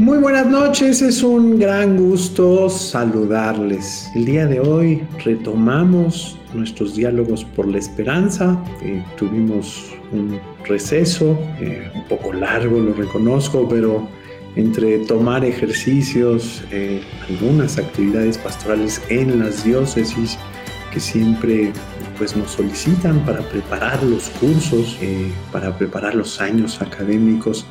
Muy buenas noches, es un gran gusto saludarles. El día de hoy retomamos nuestros diálogos por la esperanza. Eh, tuvimos un receso, eh, un poco largo, lo reconozco, pero entre tomar ejercicios, eh, algunas actividades pastorales en las diócesis que siempre pues nos solicitan para preparar los cursos, para preparar los años académicos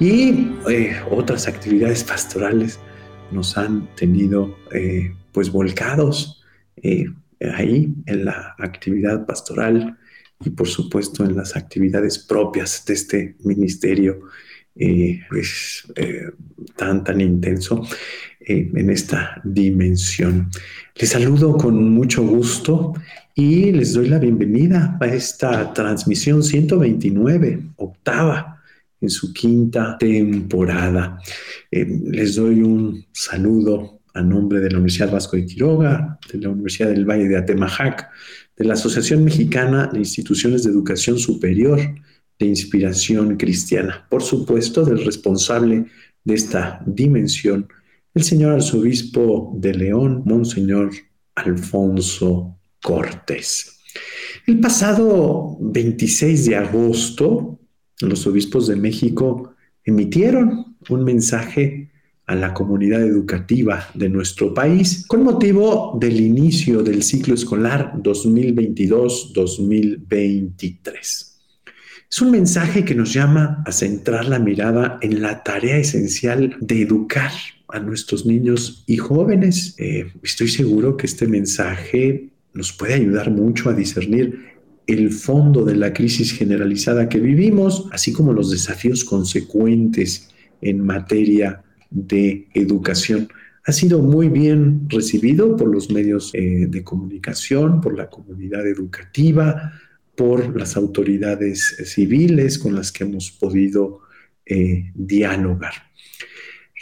y eh, otras actividades pastorales nos han tenido eh, pues volcados eh, ahí en la actividad pastoral y por supuesto en las actividades propias de este ministerio pues, tan tan intenso en esta dimensión. Les saludo con mucho gusto y les doy la bienvenida a esta transmisión 129, octava en su quinta temporada. Eh, les doy un saludo a nombre de la Universidad Vasco de Quiroga, de la Universidad del Valle de Atemajac, de la Asociación Mexicana de Instituciones de Educación Superior de Inspiración Cristiana, por supuesto del responsable de esta dimensión, el señor arzobispo de León, Monseñor Alfonso Cortés. El pasado 26 de agosto los obispos de México emitieron un mensaje a la comunidad educativa de nuestro país con motivo del inicio del ciclo escolar 2022-2023. Es un mensaje que nos llama a centrar la mirada en la tarea esencial de educar a nuestros niños y jóvenes. Eh, estoy seguro que este mensaje nos puede ayudar mucho a discernir el fondo de la crisis generalizada que vivimos, así como los desafíos consecuentes en materia de educación. Ha sido muy bien recibido por los medios eh, de comunicación, por la comunidad educativa, por las autoridades civiles con las que hemos podido eh, dialogar.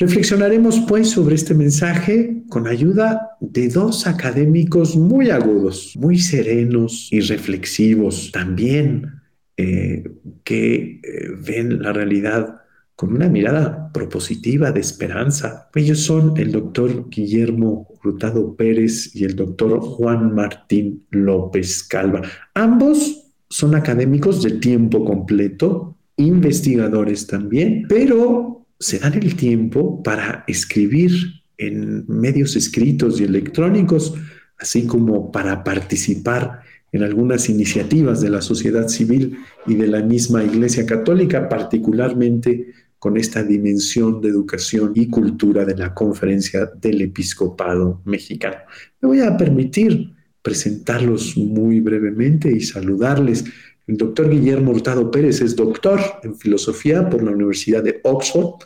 Reflexionaremos pues sobre este mensaje con ayuda de dos académicos muy agudos, muy serenos y reflexivos también, eh, que eh, ven la realidad con una mirada propositiva de esperanza. Ellos son el doctor Guillermo Hurtado Pérez y el doctor Juan Martín López Calva. Ambos son académicos de tiempo completo, investigadores también, pero se dan el tiempo para escribir en medios escritos y electrónicos, así como para participar en algunas iniciativas de la sociedad civil y de la misma Iglesia Católica, particularmente con esta dimensión de educación y cultura de la Conferencia del Episcopado Mexicano. Me voy a permitir presentarlos muy brevemente y saludarles. El doctor Guillermo Hurtado Pérez es doctor en filosofía por la Universidad de Oxford.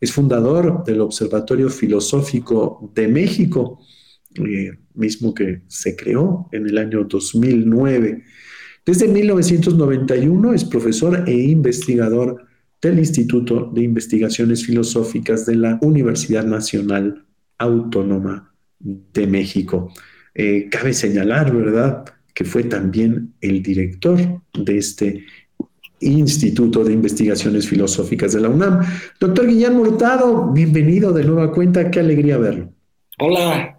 Es fundador del Observatorio Filosófico de México, eh, mismo que se creó en el año 2009. Desde 1991 es profesor e investigador del Instituto de Investigaciones Filosóficas de la Universidad Nacional Autónoma de México. Eh, cabe señalar, ¿verdad?, que fue también el director de este Instituto de Investigaciones Filosóficas de la UNAM. Doctor Guillermo Hurtado, bienvenido de nueva cuenta, qué alegría verlo. Hola,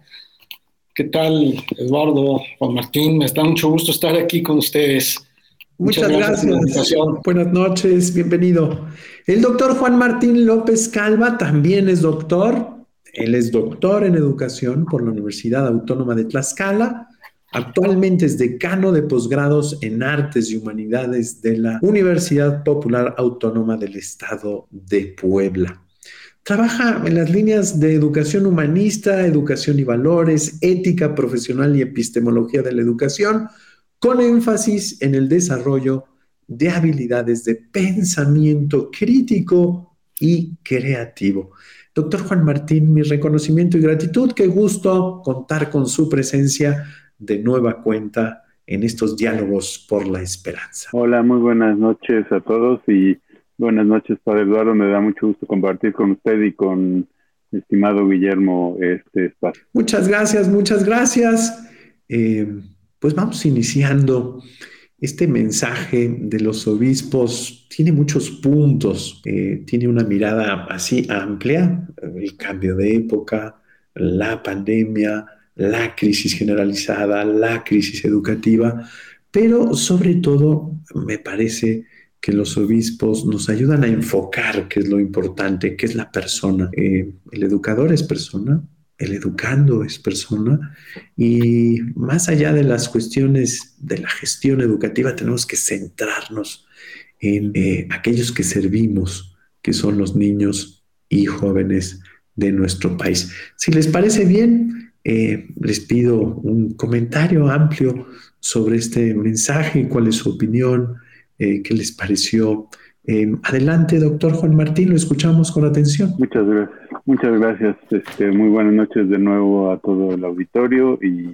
¿qué tal, Eduardo, Juan Martín? Me da mucho gusto estar aquí con ustedes. Muchas, gracias. Buenas noches, bienvenido. El doctor Juan Martín López Calva también es doctor. Él es doctor en educación por la Universidad Autónoma de Tlaxcala Actualmente es decano de posgrados en Artes y Humanidades de la Universidad Popular Autónoma del Estado de Puebla. Trabaja en las líneas de educación humanista, educación y valores, ética profesional y epistemología de la educación, con énfasis en el desarrollo de habilidades de pensamiento crítico y creativo. Doctor Juan Martín, mi reconocimiento y gratitud. Qué gusto contar con su presencia de nueva cuenta en estos diálogos por la esperanza. Hola, muy buenas noches a todos y buenas noches, Padre Eduardo. Me da mucho gusto compartir con usted y con estimado Guillermo este espacio. Muchas gracias, muchas gracias. Eh, pues vamos iniciando. este mensaje de los obispos tiene muchos puntos, eh, tiene una mirada así amplia, el cambio de época, la pandemia, la crisis generalizada, la crisis educativa, pero sobre todo me parece que los obispos nos ayudan a enfocar qué es lo importante, qué es la persona. Eh, el educador es persona, el educando es persona y más allá de las cuestiones de la gestión educativa tenemos que centrarnos en eh, aquellos que servimos, que son los niños y jóvenes de nuestro país. Si les parece bien, eh, les pido un comentario amplio sobre este mensaje, cuál es su opinión, eh, qué les pareció. adelante, doctor Juan Martín, lo escuchamos con atención. Muchas gracias. Muchas gracias. Este, muy buenas noches de nuevo a todo el auditorio y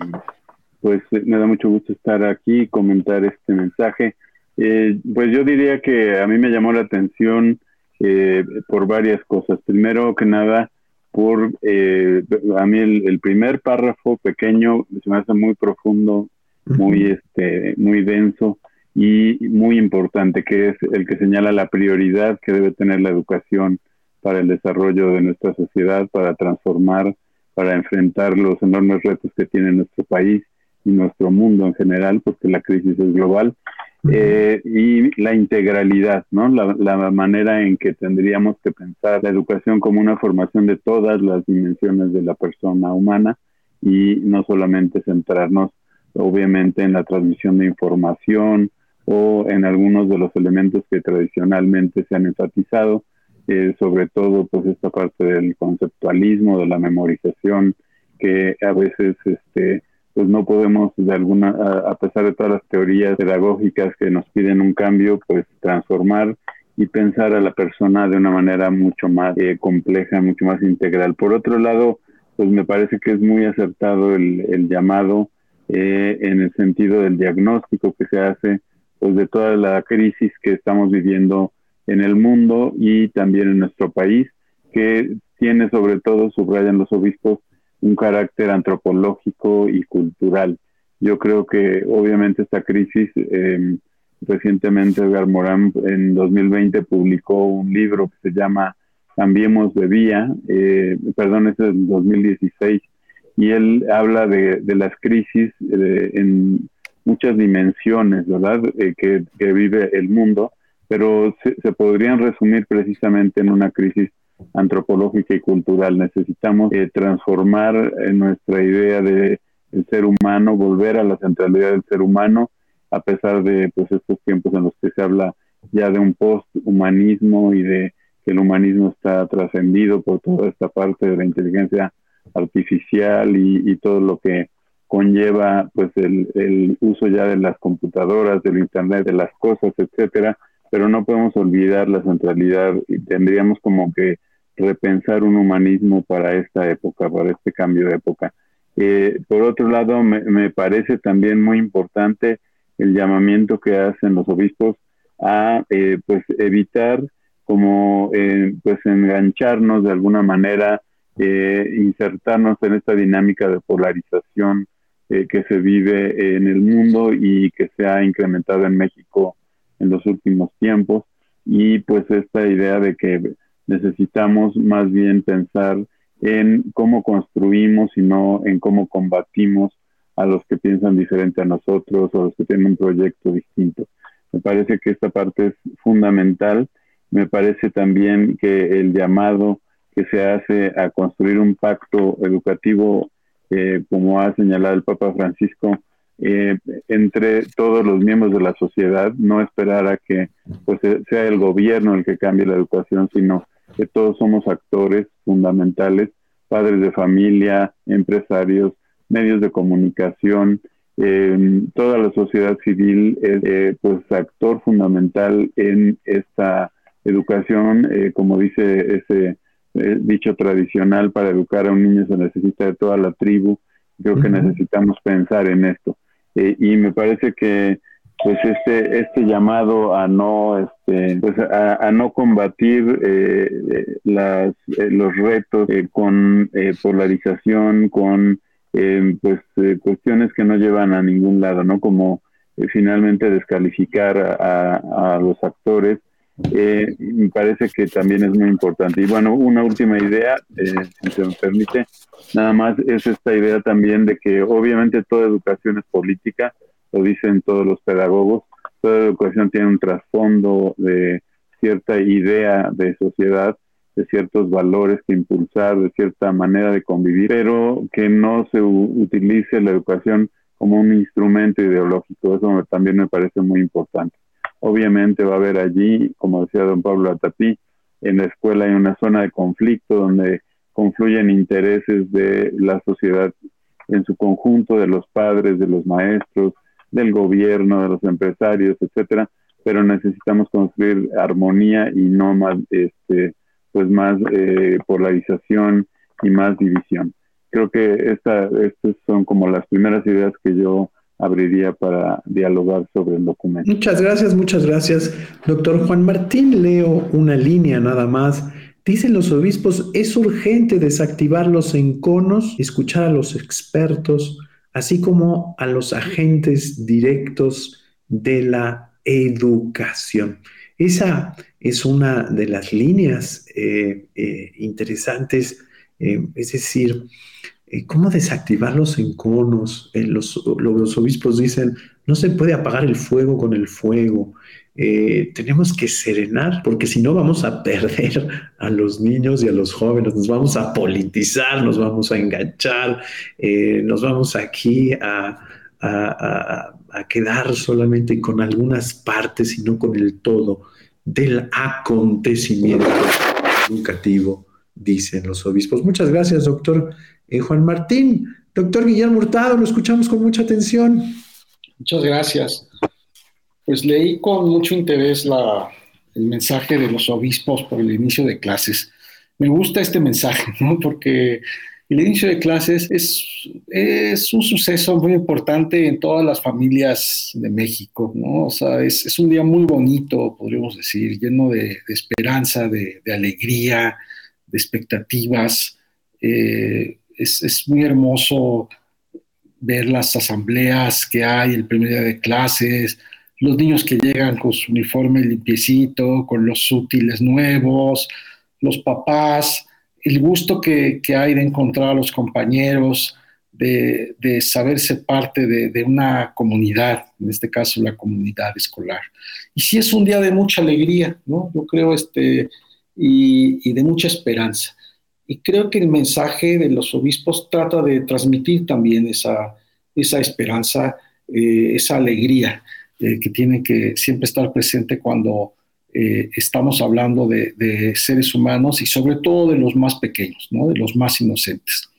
pues me da mucho gusto estar aquí y comentar este mensaje. Eh, pues yo diría que a mí me llamó la atención eh, por varias cosas. Primero que nada, por eh, a mí el, primer párrafo pequeño se me hace muy profundo, muy este, muy denso y muy importante, que es el que señala la prioridad que debe tener la educación para el desarrollo de nuestra sociedad, para transformar, para enfrentar los enormes retos que tiene nuestro país y nuestro mundo en general, porque la crisis es global, eh, y la integralidad, ¿no? La, la, manera en que tendríamos que pensar la educación como una formación de todas las dimensiones de la persona humana y no solamente centrarnos, obviamente, en la transmisión de información o en algunos de los elementos que tradicionalmente se han enfatizado, eh, sobre todo pues esta parte del conceptualismo, de la memorización, que a veces este pues no podemos de alguna, a, pesar de todas las teorías pedagógicas que nos piden un cambio, pues transformar y pensar a la persona de una manera mucho más eh, compleja, mucho más integral. Por otro lado, pues me parece que es muy acertado el, llamado eh, en el sentido del diagnóstico que se hace pues de toda la crisis que estamos viviendo en el mundo y también en nuestro país, que tiene sobre todo, subrayan los obispos, un carácter antropológico y cultural. Yo creo que obviamente esta crisis, em, recientemente Edgar Morán en 2020 publicó un libro que se llama Cambiemos de Vía, eh, perdón, es del 2016, y él habla de, las crisis eh, en muchas dimensiones, ¿verdad?, eh, que, que, vive el mundo pero se, podrían resumir precisamente en una crisis antropológica y cultural. Necesitamos eh, transformar eh, nuestra idea de el ser humano, volver a la centralidad del ser humano, a pesar de pues estos tiempos en los que se habla ya de un post-humanismo y de que el humanismo está trascendido por toda esta parte de la inteligencia artificial y, todo lo que conlleva pues el, el, uso ya de las computadoras, del internet, de las cosas, etcétera, pero no podemos olvidar la centralidad y tendríamos como que repensar un humanismo para esta época, para este cambio de época. Eh, por otro lado, me, parece también muy importante el llamamiento que hacen los obispos a eh, pues evitar como eh, pues engancharnos de alguna manera, insertarnos en esta dinámica de polarización que se vive en el mundo y que se ha incrementado en México en los últimos tiempos y pues esta idea de que necesitamos más bien pensar en cómo construimos y no en cómo combatimos a los que piensan diferente a nosotros o a los que tienen un proyecto distinto. Me parece que esta parte es fundamental. Me parece también que el llamado que se hace a construir un pacto educativo, eh, como ha señalado el Papa Francisco, eh, entre todos los miembros de la sociedad, no esperar a que pues, sea el gobierno el que cambie la educación, sino que todos somos actores fundamentales, padres de familia, empresarios, medios de comunicación, eh, toda la sociedad civil es eh, pues actor fundamental en esta educación, como dice ese dicho tradicional, para educar a un niño se necesita de toda la tribu. Creo que necesitamos pensar en esto. Eh, y me parece que pues este este llamado a no este pues a, no combatir eh, eh, las los retos con polarización con pues cuestiones que no llevan a ningún lado no como finalmente descalificar a, los actores, eh, me parece que también es muy importante. Y bueno, una última idea, eh, si se me permite, nada más es esta idea también de que obviamente toda educación es política, lo dicen todos los pedagogos, toda educación tiene un trasfondo de cierta idea de sociedad, de ciertos valores que impulsar, de cierta manera de convivir, pero que no se utilice la educación como un instrumento ideológico. Eso también me parece muy importante. Obviamente va a haber allí, como decía don Pablo Atatí, en la escuela hay una zona de conflicto donde confluyen intereses de la sociedad en su conjunto, de los padres, de los maestros, del gobierno, de los empresarios, etcétera, pero necesitamos construir armonía y no más, este, pues más eh, polarización y más división. Creo que esta, estas son como las primeras ideas que yo abriría para dialogar sobre el documento. Muchas gracias, muchas gracias. Doctor Juan Martín, leo una línea nada más. Dicen los obispos, es urgente desactivar los enconos, escuchar a los expertos, así como a los agentes directos de la educación. Esa es una de las líneas eh, eh, interesantes, eh, es decir, ¿cómo desactivar los enconos? Los, los, obispos dicen, no se puede apagar el fuego con el fuego, tenemos que serenar, porque si no vamos a perder a los niños y a los jóvenes, nos vamos a politizar, nos vamos a enganchar, nos vamos aquí a, a, a, quedar solamente con algunas partes y no con el todo del acontecimiento educativo, dicen los obispos. Muchas gracias, doctor eh, Juan Martín. Doctor Guillermo Hurtado, lo escuchamos con mucha atención. Muchas gracias. Pues leí con mucho interés la, el mensaje de los obispos por el inicio de clases. Me gusta este mensaje, ¿no? Porque el inicio de clases es, es un suceso muy importante en todas las familias de México, ¿no? O sea, es, es un día muy bonito, podríamos decir, lleno de, esperanza, de, alegría, de expectativas. Eh, es, es, muy hermoso ver las asambleas que hay el primer día de clases, los niños que llegan con su uniforme limpiecito, con los útiles nuevos, los papás el gusto que, hay de encontrar a los compañeros, de, saberse parte de, una comunidad, en este caso la comunidad escolar. Y sí es un día de mucha alegría, ¿no? Yo creo, este, y, de mucha esperanza. Y creo que el mensaje de los obispos trata de transmitir también esa, esa esperanza, eh, esa alegría eh, que tiene que siempre estar presente cuando eh, estamos hablando de, seres humanos y sobre todo de los más pequeños, ¿no? de los más inocentes.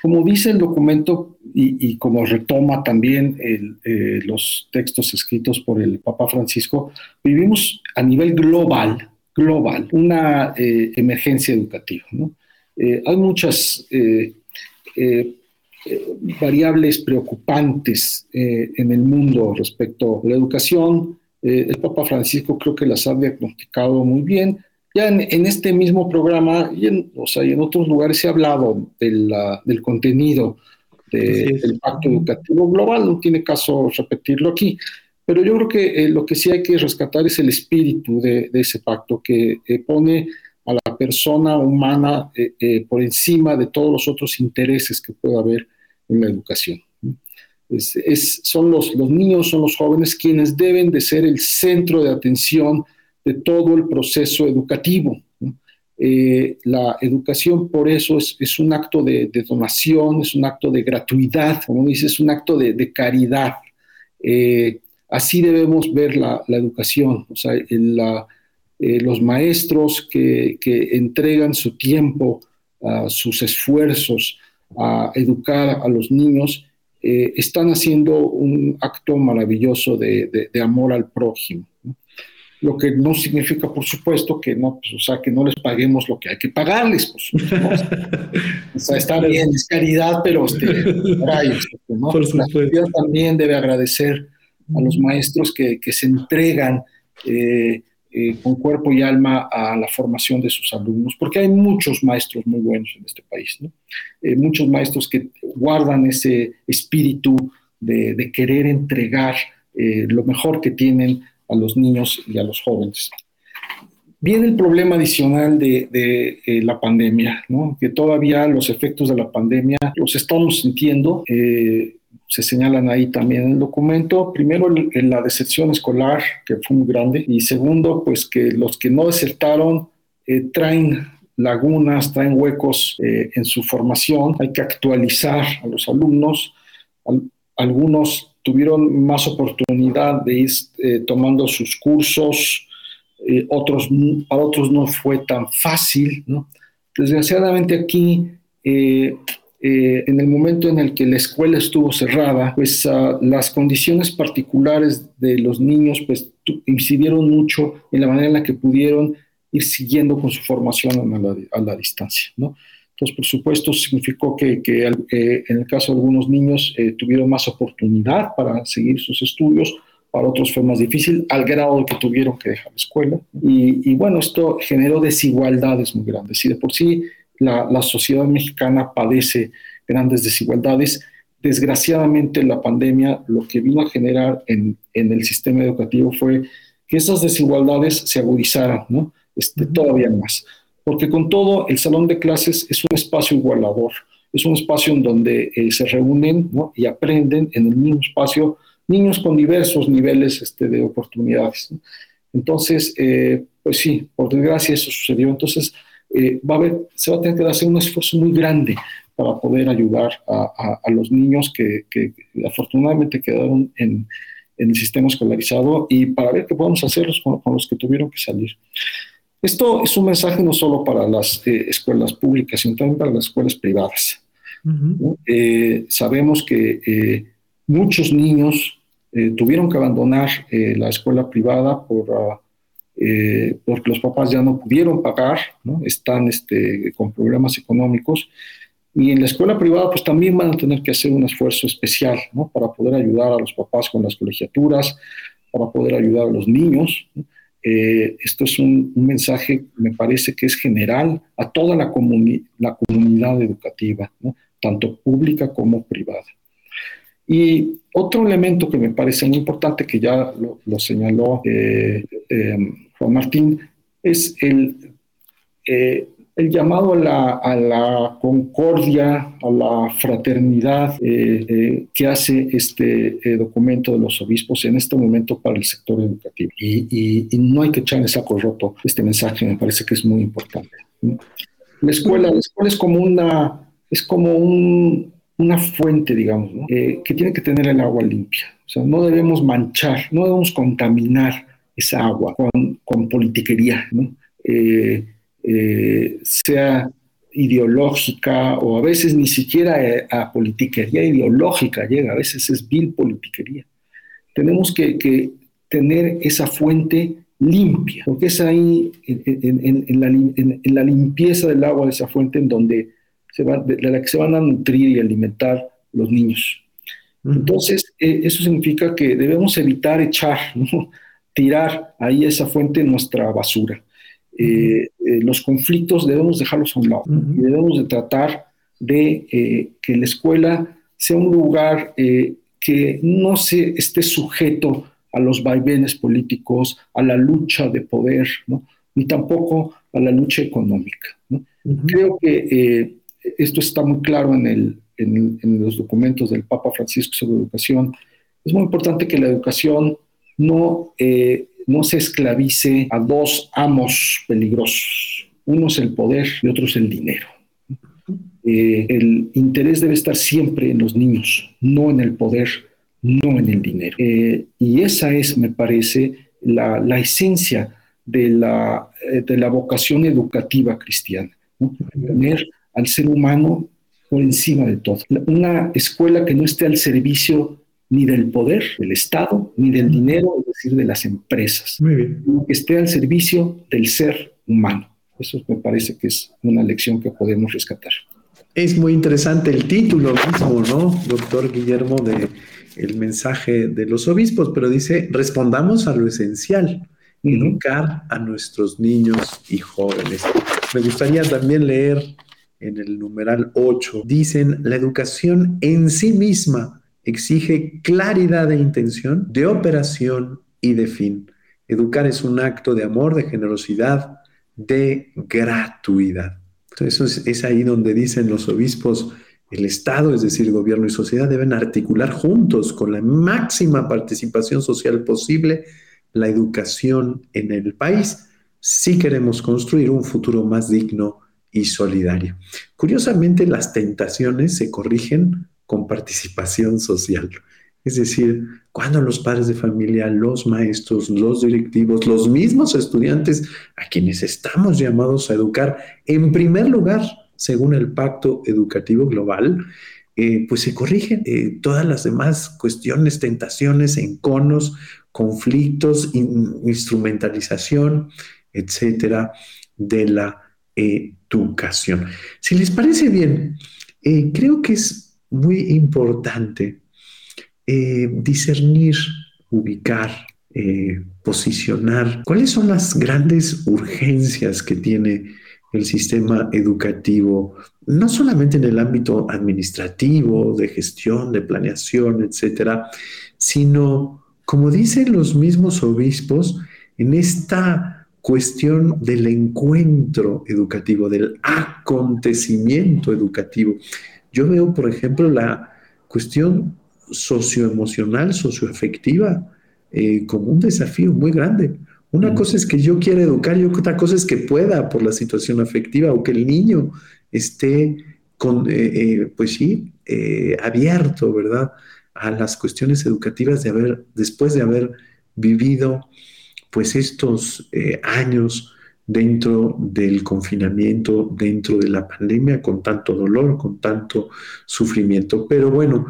Como dice el documento y, como retoma también eh, los textos escritos por el Papa Francisco, vivimos a nivel global, global, una eh, emergencia educativa. hay muchas variables preocupantes en el mundo respecto a la educación, eh, el Papa Francisco creo que las ha diagnosticado muy bien. Ya en, este mismo programa y en, o sea, en otros lugares se ha hablado del contenido del Pacto Educativo Global, no tiene caso repetirlo aquí, pero yo creo que eh, lo que sí hay que rescatar es el espíritu de, ese pacto que eh, pone a la persona humana por encima de todos los otros intereses que pueda haber en la educación son los, los niños, son los jóvenes quienes deben de ser el centro de atención de todo el proceso educativo. Eh, la educación por eso es, un acto de, donación, es un acto de gratuidad, como dice, es un acto de, caridad. Eh, así debemos ver la, educación, o sea, eh, los maestros que, que, entregan su tiempo, sus esfuerzos a educar a los niños, eh, están haciendo un acto maravilloso de, amor al prójimo. Lo que no significa, por supuesto, que no, pues, o sea, que no les paguemos lo que hay que pagarles, pues, o sea, está bien, es caridad, pero este, ¿no? La sociedad también debe agradecer a los maestros que, que se entregan eh, eh, con cuerpo y alma a la formación de sus alumnos, porque hay muchos maestros muy buenos en este país, ¿no? Eh, muchos maestros que guardan ese espíritu de, querer entregar eh, lo mejor que tienen a los niños y a los jóvenes. Viene el problema adicional de, eh, la pandemia, ¿no? que todavía los efectos de la pandemia los estamos sintiendo. Eh, se señalan ahí también en el documento. Primero, en la deserción escolar, que fue muy grande, y segundo, pues que los que no desertaron traen lagunas, traen huecos en su formación. Hay que actualizar a los alumnos. algunos tuvieron más oportunidad de ir eh, tomando sus cursos, eh, otros, para otros no fue tan fácil. ¿no? Desgraciadamente aquí, eh, en el momento en el que la escuela estuvo cerrada, pues ah, las condiciones particulares de los niños pues, incidieron mucho en la manera en la que pudieron ir siguiendo con su formación a la, a la distancia. ¿no? Entonces, por supuesto, significó que, eh, en el caso de algunos niños eh, tuvieron más oportunidad para seguir sus estudios, para otros fue más difícil, al grado que tuvieron que dejar la escuela. Y, bueno, esto generó desigualdades muy grandes. Y de por sí la, sociedad mexicana padece grandes desigualdades. Desgraciadamente, la pandemia lo que vino a generar en, el sistema educativo fue que esas desigualdades se agudizaran, ¿no? Este, todavía más porque con todo el salón de clases es un espacio igualador, es un espacio en donde eh, se reúnen y aprenden en el mismo espacio niños con diversos niveles este, de oportunidades. Entonces, eh, pues sí, por desgracia eso sucedió. Entonces, eh, va a haber, se va a tener que hacer un esfuerzo muy grande para poder ayudar a, los niños que, afortunadamente quedaron en, el sistema escolarizado y para ver qué podemos hacer con los que tuvieron que salir. Esto es un mensaje no solo para las eh, escuelas públicas, sino también para las escuelas privadas. Eh, sabemos que eh, muchos niños tuvieron que abandonar la escuela privada por, ah, porque los papás ya no pudieron pagar, están este, con problemas económicos. Y en la escuela privada, pues también van a tener que hacer un esfuerzo especial para poder ayudar a los papás con las colegiaturas, para poder ayudar a los niños. Eh, esto es un, mensaje, me parece que es general a toda la, la comunidad educativa, tanto pública como privada. Y otro elemento que me parece muy importante, que ya lo, señaló eh, eh, Juan Martín, es el, el llamado a la, concordia, a la fraternidad eh, eh, que hace este eh, documento de los obispos en este momento para el sector educativo. Y, no hay que echar en saco roto este mensaje, me parece que es muy importante. La escuela, la escuela es como una, es como una fuente, digamos, que tiene que tener el agua limpia. O sea, no debemos manchar, no debemos contaminar esa agua con, politiquería, ¿no? Eh, sea ideológica o a veces ni siquiera eh, a, politiquería ideológica llega, a veces es vil politiquería. Tenemos que, tener esa fuente limpia, porque es ahí en, la, limpieza del agua de esa fuente en donde se va, de la que se van a nutrir y alimentar los niños. Entonces, eh, eso significa que debemos evitar echar, tirar ahí esa fuente en nuestra basura. Eh, eh, los conflictos debemos dejarlos a un lado y debemos de tratar de eh, que la escuela sea un lugar que no se esté sujeto a los vaivenes políticos, a la lucha de poder, ni tampoco a la lucha económica. Creo que esto está muy claro en, el, en, en, los documentos del Papa Francisco sobre educación. Es muy importante que la educación no no se esclavice a dos amos peligrosos. Uno es el poder y otro es el dinero. Eh, el interés debe estar siempre en los niños, no en el poder, no en el dinero. Eh, y esa es, me parece, la, esencia de la, eh, de la, vocación educativa cristiana. Tener al ser humano por encima de todo. Una escuela que no esté al servicio ni del poder del Estado, ni del dinero, es decir, de las empresas. Muy bien. Que esté al servicio del ser humano. Eso me parece que es una lección que podemos rescatar. Es muy interesante el título mismo, ¿no, doctor Guillermo, de el mensaje de los obispos, pero dice, respondamos a lo esencial, educar a nuestros niños y jóvenes. Me gustaría también leer en el numeral 8, dicen, la educación en sí misma exige claridad de intención, de operación y de fin. Educar es un acto de amor, de generosidad, de gratuidad. Entonces es, ahí donde dicen los obispos, el Estado, es decir, gobierno y sociedad, deben articular juntos con la máxima participación social posible la educación en el país si queremos construir un futuro más digno y solidario. Curiosamente, las tentaciones se corrigen con participación social. Es decir, cuando los padres de familia, los maestros, los directivos, los mismos estudiantes a quienes estamos llamados a educar, en primer lugar, según el Pacto Educativo Global, eh, pues se corrigen eh, todas las demás cuestiones, tentaciones, enconos, conflictos, instrumentalización, etcétera, de la educación. Si les parece bien, eh, creo que es muy importante discernir, ubicar, posicionar cuáles son las grandes urgencias que tiene el sistema educativo, no solamente en el ámbito administrativo, de gestión, de planeación, etcétera, sino, como dicen los mismos obispos, en esta cuestión del encuentro educativo, del acontecimiento educativo. Yo veo, por ejemplo, la cuestión socioemocional, socioafectiva, eh, como un desafío muy grande. Una cosa es que yo quiera educar y otra cosa es que pueda por la situación afectiva o que el niño esté con, eh, eh, pues sí, abierto, ¿verdad? A las cuestiones educativas de haber, después de haber vivido pues estos años dentro del confinamiento, dentro de la pandemia, con tanto dolor, con tanto sufrimiento. Pero bueno,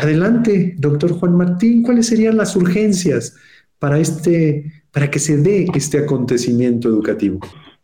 adelante, doctor Juan Martín, ¿cuáles serían las urgencias para este para que se dé este acontecimiento educativo?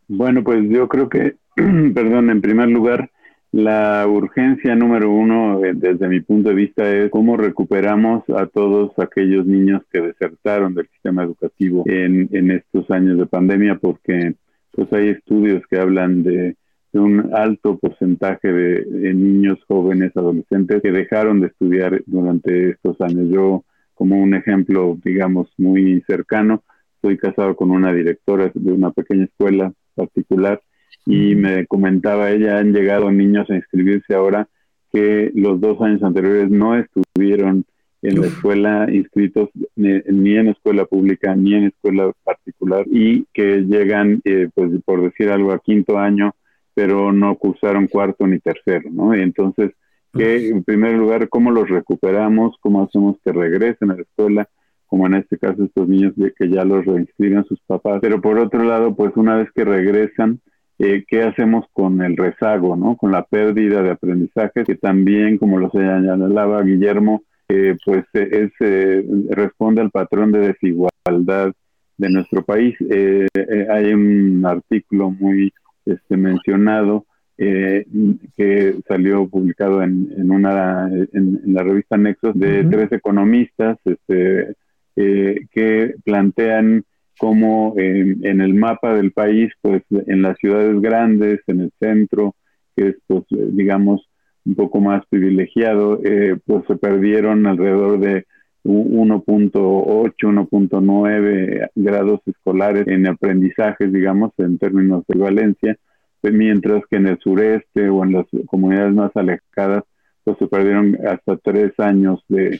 Bueno, pues yo creo que, perdón, en primer lugar, la urgencia número uno, eh, desde mi punto de vista, es cómo recuperamos a todos aquellos niños que desertaron del sistema educativo en, estos años de pandemia, porque pues hay estudios que hablan de, un alto porcentaje de, niños, jóvenes, adolescentes que dejaron de estudiar durante estos años. Yo, como un ejemplo, digamos, muy cercano, estoy casado con una directora de una pequeña escuela particular y me comentaba ella, han llegado niños a inscribirse ahora que los dos años anteriores no estuvieron en la escuela inscritos ni, en escuela pública ni en escuela particular y que llegan, eh, pues por decir algo, a quinto año, pero no cursaron cuarto ni tercero, ¿no? Y entonces, que en primer lugar, ¿cómo los recuperamos? ¿Cómo hacemos que regresen a la escuela? como en este caso estos niños de que ya los reinscriben sus papás. Pero por otro lado, pues una vez que regresan, eh, ¿qué hacemos con el rezago, ¿no? con la pérdida de aprendizaje, que también, como lo señalaba Guillermo, eh, pues es, eh, responde al patrón de desigualdad de nuestro país. hay un artículo muy este, mencionado que salió publicado en, en una en, la revista Nexos de tres economistas, este, eh, que plantean cómo en el mapa del país, pues en las ciudades grandes, en el centro, que es, pues, digamos, un poco más privilegiado, eh, pues se perdieron alrededor de 1.8, 1.9 grados escolares en aprendizajes, digamos, en términos de valencia, pues, mientras que en el sureste o en las comunidades más alejadas, pues se perdieron hasta tres años de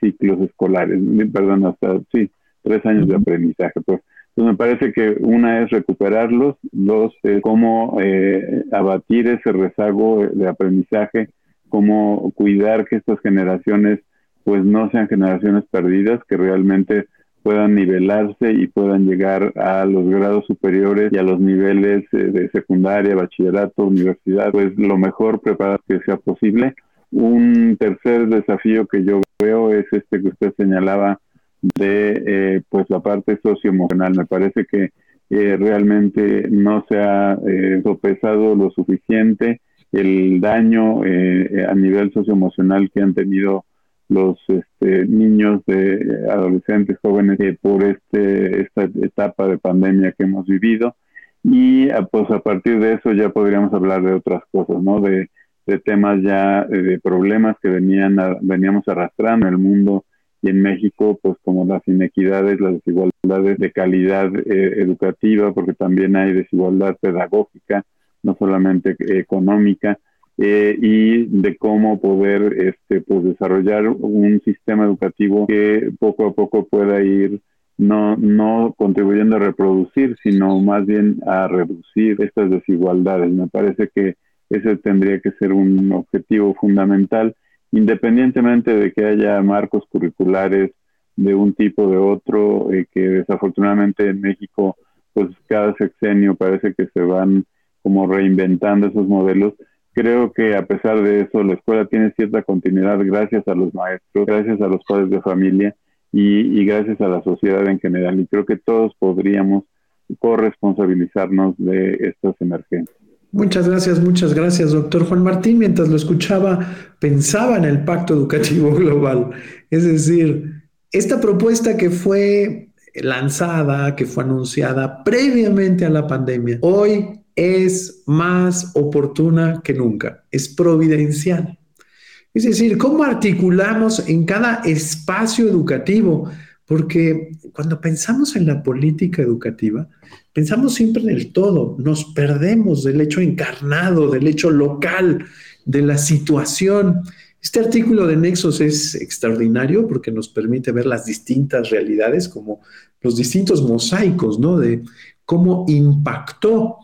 ciclos escolares, perdón, hasta, sí, tres años de aprendizaje. Pues. Entonces me parece que una es recuperarlos, dos es cómo eh, abatir ese rezago de aprendizaje, cómo cuidar que estas generaciones pues no sean generaciones perdidas, que realmente puedan nivelarse y puedan llegar a los grados superiores y a los niveles eh, de secundaria, bachillerato, universidad, pues lo mejor preparado que sea posible. Un tercer desafío que yo veo es este que usted señalaba de eh, pues la parte socioemocional. Me parece que eh, realmente no se ha eh, sopesado lo suficiente el daño eh, a nivel socioemocional que han tenido los este, niños, de, adolescentes, jóvenes por este, esta etapa de pandemia que hemos vivido. Y pues a partir de eso ya podríamos hablar de otras cosas, ¿no? De de temas ya eh, de problemas que venían veníamos arrastrando en el mundo y en México, pues como las inequidades, las desigualdades de calidad eh, educativa, porque también hay desigualdad pedagógica, no solamente económica, eh, y de cómo poder este, pues desarrollar un sistema educativo que poco a poco pueda ir no, no contribuyendo a reproducir, sino más bien a reducir estas desigualdades. Me parece que ese tendría que ser un objetivo fundamental independientemente de que haya marcos curriculares de un tipo o de otro, eh, que desafortunadamente en México, pues cada sexenio parece que se van como reinventando esos modelos. Creo que a pesar de eso, la escuela tiene cierta continuidad gracias a los maestros, gracias a los padres de familia y, y gracias a la sociedad en general. Y creo que todos podríamos corresponsabilizarnos de estas emergencias. Muchas gracias, muchas gracias, doctor Juan Martín. Mientras lo escuchaba, pensaba en el Pacto Educativo Global. Es decir, esta propuesta que fue lanzada, que fue anunciada previamente a la pandemia, hoy es más oportuna que nunca, es providencial. Es decir, ¿cómo articulamos en cada espacio educativo? Porque cuando pensamos en la política educativa, pensamos siempre en el todo, nos perdemos del hecho encarnado, del hecho local, de la situación. Este artículo de Nexos es extraordinario porque nos permite ver las distintas realidades, como los distintos mosaicos, ¿no? De cómo impactó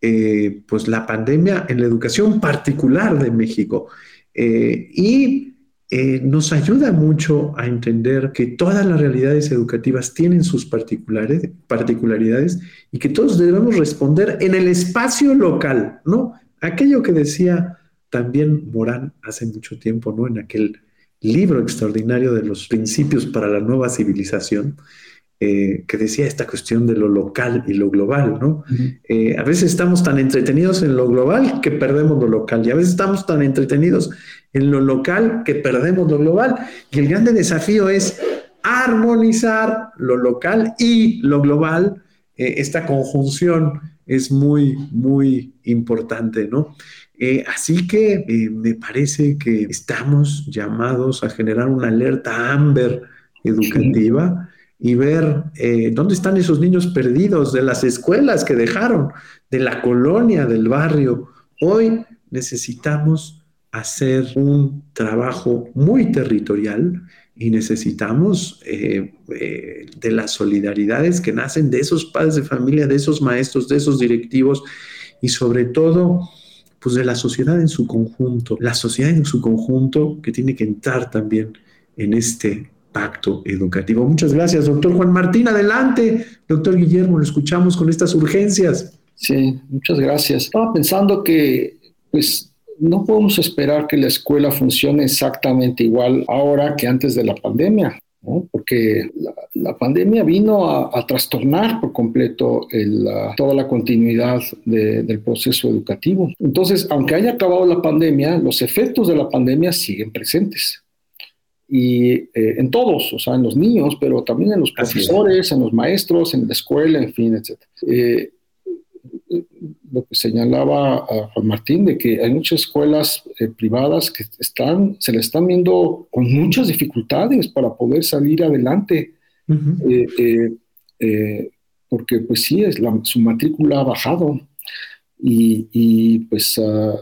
eh, pues la pandemia en la educación particular de México. Eh, y eh, nos ayuda mucho a entender que todas las realidades educativas tienen sus particularidades y que todos debemos responder en el espacio local, ¿no? Aquello que decía también Morán hace mucho tiempo, ¿no? En aquel libro extraordinario de los principios para la nueva civilización, eh, que decía esta cuestión de lo local y lo global, ¿no? Eh, a veces estamos tan entretenidos en lo global que perdemos lo local y a veces estamos tan entretenidos en lo local que perdemos lo global. Y el grande desafío es armonizar lo local y lo global. Eh, esta conjunción es muy, muy importante, ¿no? Así que me parece que estamos llamados a generar una alerta Amber educativa. Y ver dónde están esos niños perdidos de las escuelas que dejaron, de la colonia, del barrio. Hoy necesitamos hacer un trabajo muy territorial y necesitamos eh, eh, de las solidaridades que nacen de esos padres de familia, de esos maestros, de esos directivos y sobre todo pues de la sociedad en su conjunto, la sociedad en su conjunto que tiene que entrar también en este pacto educativo. Muchas gracias, doctor Juan Martín. Adelante, doctor Guillermo, lo escuchamos con estas urgencias. Sí, muchas gracias. Estaba pensando que pues no podemos esperar que la escuela funcione exactamente igual ahora que antes de la pandemia, porque la, pandemia vino a, trastornar por completo toda la continuidad del proceso educativo. Entonces, aunque haya acabado la pandemia, los efectos de la pandemia siguen presentes. Y eh, en todos, o sea, en los niños, pero también en los profesores, en los maestros, en la escuela, en fin, etc lo que señalaba a Juan Martín, de que hay muchas escuelas eh, privadas que están, se le están viendo con muchas dificultades para poder salir adelante, eh, eh, porque pues sí, es su matrícula ha bajado y, pues ah,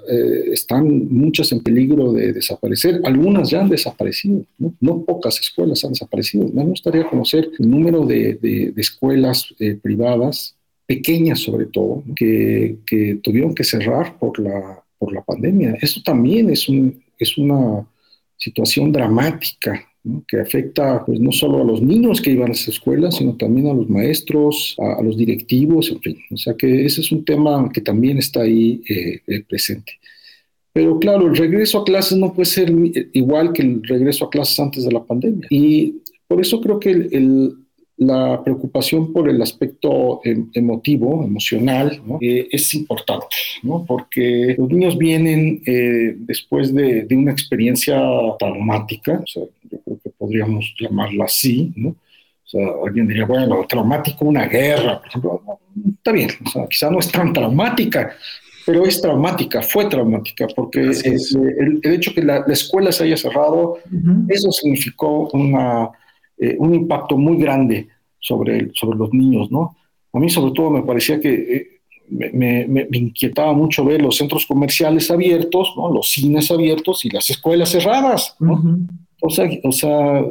están muchas en peligro de desaparecer. Algunas ya han desaparecido, no, pocas escuelas han desaparecido. Me gustaría conocer el número de, de escuelas privadas pequeñas sobre todo, que, tuvieron que cerrar por la, por la pandemia. Esto también es, un, es una situación dramática que afecta pues, no solo a los niños que iban a las escuelas, sino también a los maestros, a, los directivos, en fin. O sea que ese es un tema que también está ahí eh, eh, presente. Pero claro, el regreso a clases no puede ser igual que el regreso a clases antes de la pandemia. Y por eso creo que el, la preocupación por el aspecto em, emotivo, emocional, eh, es importante, ¿no? porque los niños vienen eh, después de, una experiencia traumática, o sea, podríamos llamarla así, ¿no? O sea, alguien diría, bueno, traumático, una guerra, por ejemplo, está bien, o sea, quizá no es tan traumática, pero es traumática, fue traumática, porque el, hecho que la, escuela se haya cerrado, eso significó una, eh, un impacto muy grande sobre, sobre los niños, ¿no? A mí sobre todo me parecía que eh, me, me, inquietaba mucho ver los centros comerciales abiertos, ¿no? los cines abiertos y las escuelas cerradas, ¿no? O, sea, o sea,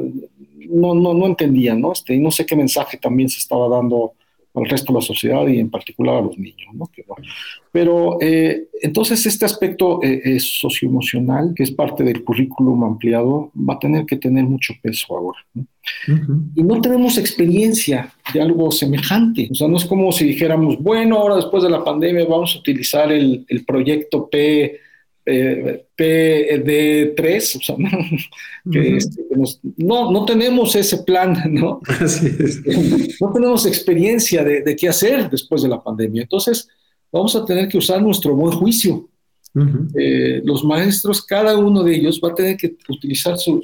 no, no, no entendían, ¿no? Este, y no sé qué mensaje también se estaba dando al resto de la sociedad y en particular a los niños. ¿no? Pero eh, entonces este aspecto eh, socioemocional, que es parte del currículum ampliado, va a tener que tener mucho peso ahora. Y no tenemos experiencia de algo semejante. O sea, no es como si dijéramos, bueno, ahora después de la pandemia vamos a utilizar el, el proyecto P eh, PD3, o sea, este, no, no, tenemos ese plan, ¿no? No tenemos experiencia de, de, qué hacer después de la pandemia. Entonces, vamos a tener que usar nuestro buen juicio. Eh, los maestros, cada uno de ellos va a tener que utilizar su,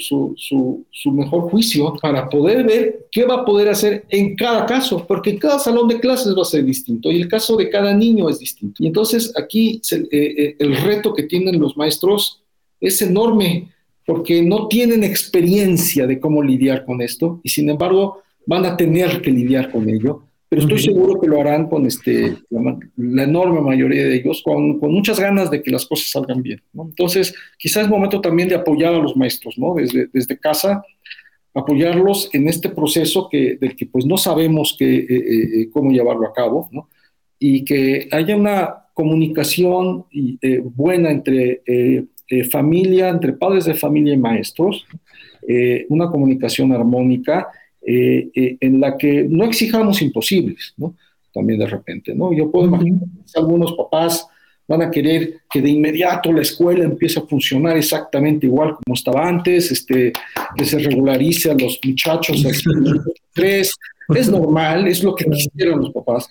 mejor juicio para poder ver qué va a poder hacer en cada caso, porque cada salón de clases va a ser distinto y el caso de cada niño es distinto. Y entonces aquí eh, eh, el reto que tienen los maestros es enorme, porque no tienen experiencia de cómo lidiar con esto y sin embargo van a tener que lidiar con ello pero estoy seguro que lo harán con este, la, enorme mayoría de ellos, con, con, muchas ganas de que las cosas salgan bien. ¿no? Entonces, quizás es momento también de apoyar a los maestros, ¿no? Desde, desde casa, apoyarlos en este proceso que, del que pues no sabemos que, eh, eh, eh, cómo llevarlo a cabo, ¿no? Y que haya una comunicación buena entre familia, entre padres de familia y maestros, una comunicación armónica eh, eh, en la que no exijamos imposibles, ¿no? También de repente, ¿no? Yo puedo imaginar que algunos papás van a querer que de inmediato la escuela empiece a funcionar exactamente igual como estaba antes, este, que se regularice a los muchachos tres. Es normal, es lo que quisieran los papás.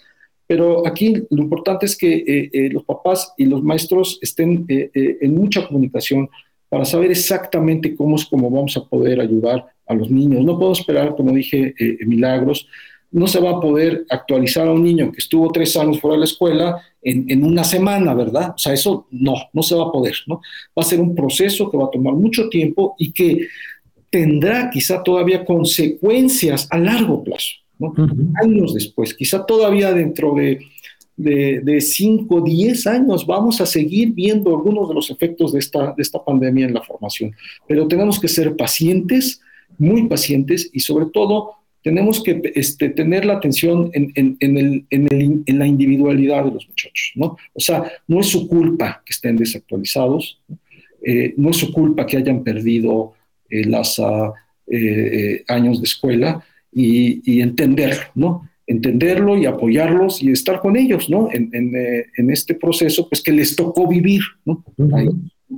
Pero aquí lo importante es que eh, los papás y los maestros estén en mucha comunicación para saber exactamente cómo es cómo vamos a poder ayudar a los niños. No puedo esperar, como dije, eh, milagros. No se va a poder actualizar a un niño que estuvo tres años fuera de la escuela en, una semana, ¿verdad? O sea, eso no, no se va a poder, ¿no? Va a ser un proceso que va a tomar mucho tiempo y que tendrá quizá todavía consecuencias a largo plazo, ¿no? Años después, quizá todavía dentro de de, 5, 10 años vamos a seguir viendo algunos de los efectos de esta, de esta pandemia en la formación. Pero tenemos que ser pacientes, muy pacientes y sobre todo tenemos que este, tener la atención en, en, en, el, en, la individualidad de los muchachos, ¿no? O sea, no es su culpa que estén desactualizados, eh, no es su culpa que hayan perdido eh, los ah, eh, años de escuela y, y entenderlo, ¿no? Entenderlo y apoyarlos y estar con ellos, ¿no? En, este proceso, pues que les tocó vivir, ¿no?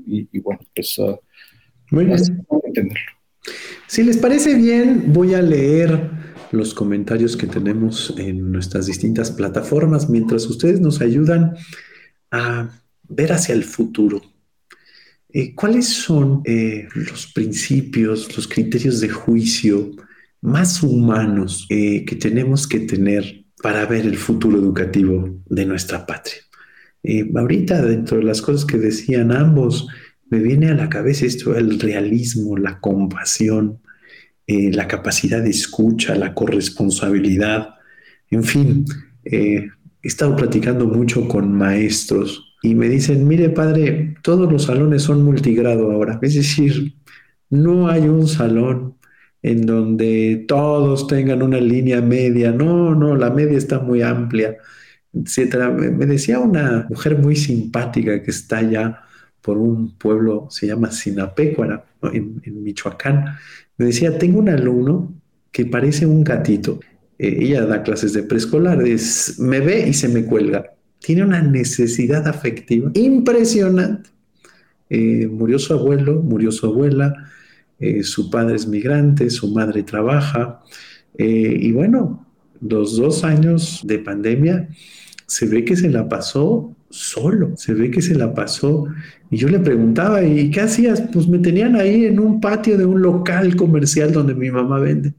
y, bueno, pues... Uh, Muy bien. Entenderlo. Si les parece bien, voy a leer los comentarios que tenemos en nuestras distintas plataformas mientras ustedes nos ayudan a ver hacia el futuro. Eh, ¿Cuáles son eh, los principios, los criterios de juicio más humanos eh, que tenemos que tener para ver el futuro educativo de nuestra patria? ahorita, dentro de las cosas que decían ambos, me viene a la cabeza esto, el realismo, la compasión, eh, la capacidad de escucha, la corresponsabilidad, en fin, eh, he estado platicando mucho con maestros y me dicen, mire padre, todos los salones son multigrado ahora, es decir, no hay un salón en donde todos tengan una línea media, no, no, la media está muy amplia, etcétera. Me decía una mujer muy simpática que está allá por un pueblo, se llama Sinapecuara, en, Michoacán. Me decía, tengo un alumno que parece un gatito. Eh, ella da clases de preescolar, me ve y se me cuelga. Tiene una necesidad afectiva impresionante. Eh, murió su abuelo, murió su abuela, eh, su padre es migrante, su madre trabaja. y bueno, los dos años de pandemia se ve que se la pasó solo, se ve que se la pasó. Y yo le preguntaba, ¿y qué hacías? Pues me tenían ahí en un patio de un local comercial donde mi mamá vende.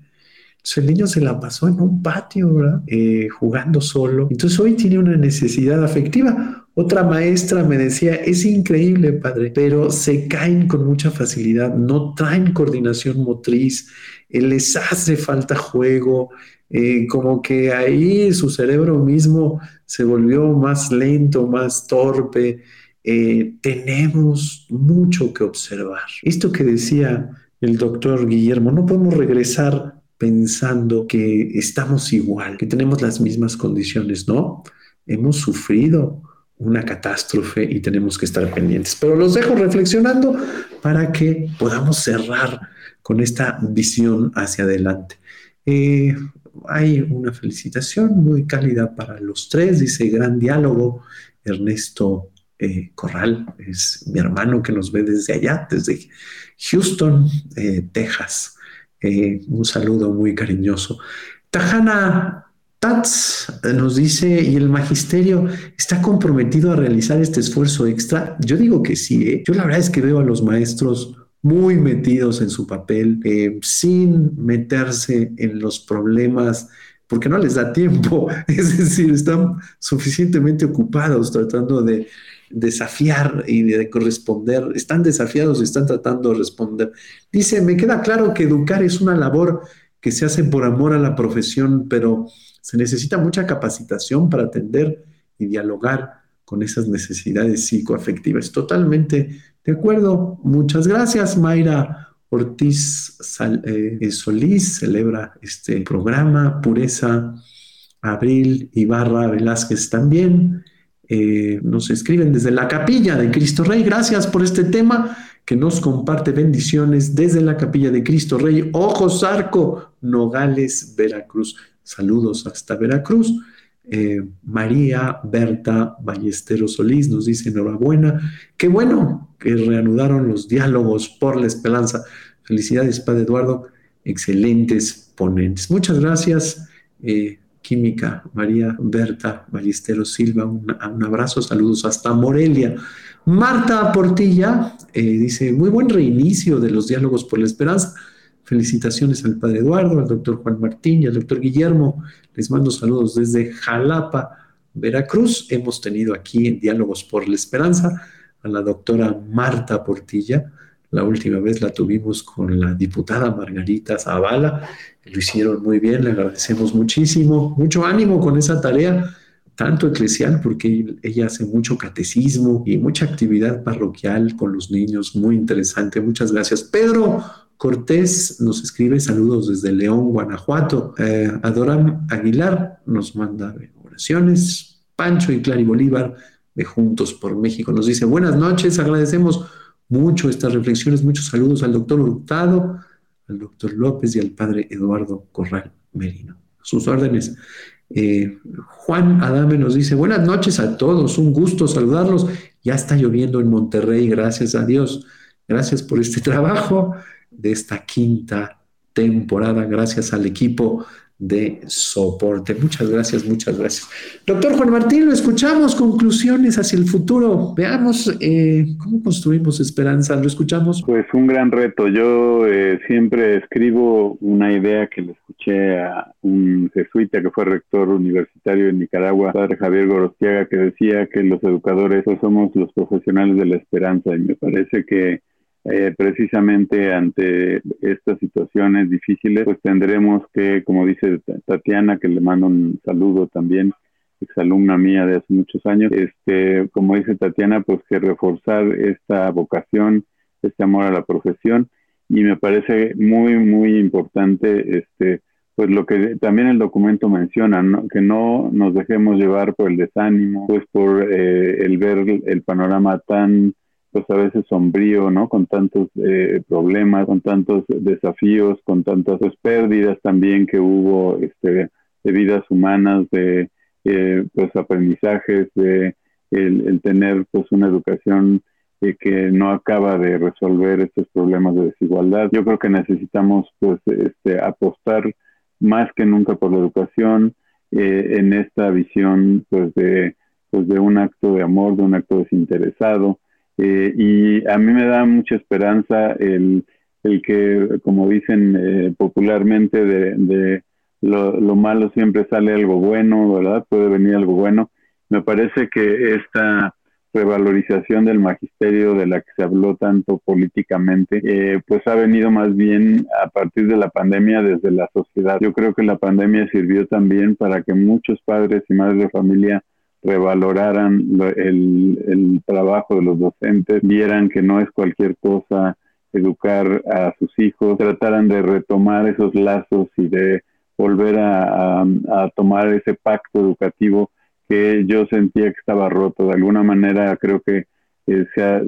el niño se la pasó en un patio, ¿verdad? Eh, jugando solo. Entonces hoy tiene una necesidad afectiva. Otra maestra me decía, es increíble, padre, pero se caen con mucha facilidad, no traen coordinación motriz, eh, les hace falta juego, eh, como que ahí su cerebro mismo se volvió más lento, más torpe. tenemos mucho que observar. Esto que decía el doctor Guillermo, no podemos regresar pensando que estamos igual, que tenemos las mismas condiciones, ¿no? Hemos sufrido una catástrofe y tenemos que estar pendientes. Pero los dejo reflexionando para que podamos cerrar con esta visión hacia adelante. Eh, hay una felicitación muy cálida para los tres, dice gran diálogo. Ernesto eh, Corral es mi hermano que nos ve desde allá, desde Houston, eh, Texas. Un saludo muy cariñoso. Tajana Tats nos dice, ¿y el magisterio está comprometido a realizar este esfuerzo extra? Yo digo que sí, ¿eh? yo la verdad es que veo a los maestros muy metidos en su papel, eh, sin meterse en los problemas, porque no les da tiempo, es decir, están suficientemente ocupados tratando de desafiar y de corresponder, están desafiados y están tratando de responder. Dice, me queda claro que educar es una labor que se hace por amor a la profesión, pero se necesita mucha capacitación para atender y dialogar con esas necesidades psicoafectivas. Totalmente de acuerdo. Muchas gracias, Mayra Ortiz eh, Solís celebra este programa. Pureza Abril Ibarra Velázquez también. Eh, nos escriben desde la capilla de Cristo Rey. Gracias por este tema que nos comparte bendiciones desde la capilla de Cristo Rey. Ojos Arco, Nogales, Veracruz. Saludos hasta Veracruz. Eh, María Berta Ballesteros Solís nos dice enhorabuena. Qué bueno que reanudaron los diálogos por la esperanza. Felicidades, Padre Eduardo. Excelentes ponentes. Muchas gracias. Eh, Química, María Berta Ballesteros Silva, un, abrazo, saludos hasta Morelia. Marta Portilla eh, dice, muy buen reinicio de los diálogos por la esperanza. Felicitaciones al padre Eduardo, al doctor Juan Martín y al doctor Guillermo. Les mando saludos desde Jalapa, Veracruz. Hemos tenido aquí en Diálogos por la Esperanza a la doctora Marta Portilla. La última vez la tuvimos con la diputada Margarita Zavala. Lo hicieron muy bien, le agradecemos muchísimo. Mucho ánimo con esa tarea, tanto eclesial, porque ella hace mucho catecismo y mucha actividad parroquial con los niños. Muy interesante. Muchas gracias. Pedro Cortés nos escribe saludos desde León, Guanajuato. Eh, Adoram Aguilar nos manda oraciones. Pancho y Clary Bolívar de Juntos por México nos dice buenas noches, agradecemos mucho estas reflexiones, muchos saludos al doctor Hurtado, al doctor López y al padre Eduardo Corral Merino. sus órdenes. Eh, Juan Adame nos dice, buenas noches a todos, un gusto saludarlos. Ya está lloviendo en Monterrey, gracias a Dios. Gracias por este trabajo de esta quinta temporada, gracias al equipo de soporte. Muchas gracias, muchas gracias. Doctor Juan Martín, lo escuchamos, conclusiones hacia el futuro. Veamos eh, cómo construimos esperanza, lo escuchamos. Pues un gran reto. Yo eh, siempre escribo una idea que le escuché a un jesuita que fue rector universitario en Nicaragua, padre Javier Gorostiaga, que decía que los educadores pues, somos los profesionales de la esperanza y me parece que eh, precisamente ante estas situaciones difíciles, pues tendremos que, como dice Tatiana, que le mando un saludo también, exalumna mía de hace muchos años, este, como dice Tatiana, pues que reforzar esta vocación, este amor a la profesión, y me parece muy, muy importante, este, pues lo que también el documento menciona, que no nos dejemos llevar por el desánimo, pues por eh, el ver el panorama tan a veces sombrío, ¿no? Con tantos eh, problemas, con tantos desafíos, con tantas pérdidas también que hubo este, de vidas humanas, de eh, pues aprendizajes, de el, tener pues una educación eh, que no acaba de resolver estos problemas de desigualdad. Yo creo que necesitamos pues este, apostar más que nunca por la educación en esta visión pues de pues de un acto de amor, de un acto desinteresado, eh, y a mí me da mucha esperanza el, que, como dicen eh, popularmente, de, lo, lo, malo siempre sale algo bueno, ¿verdad? Puede venir algo bueno. Me parece que esta revalorización del magisterio de la que se habló tanto políticamente, eh, pues ha venido más bien a partir de la pandemia desde la sociedad. Yo creo que la pandemia sirvió también para que muchos padres y madres de familia revaloraran el, el trabajo de los docentes, vieran que no es cualquier cosa educar a sus hijos, trataran de retomar esos lazos y de volver a, a tomar ese pacto educativo que yo sentía que estaba roto. De alguna manera creo que eh, se, ha,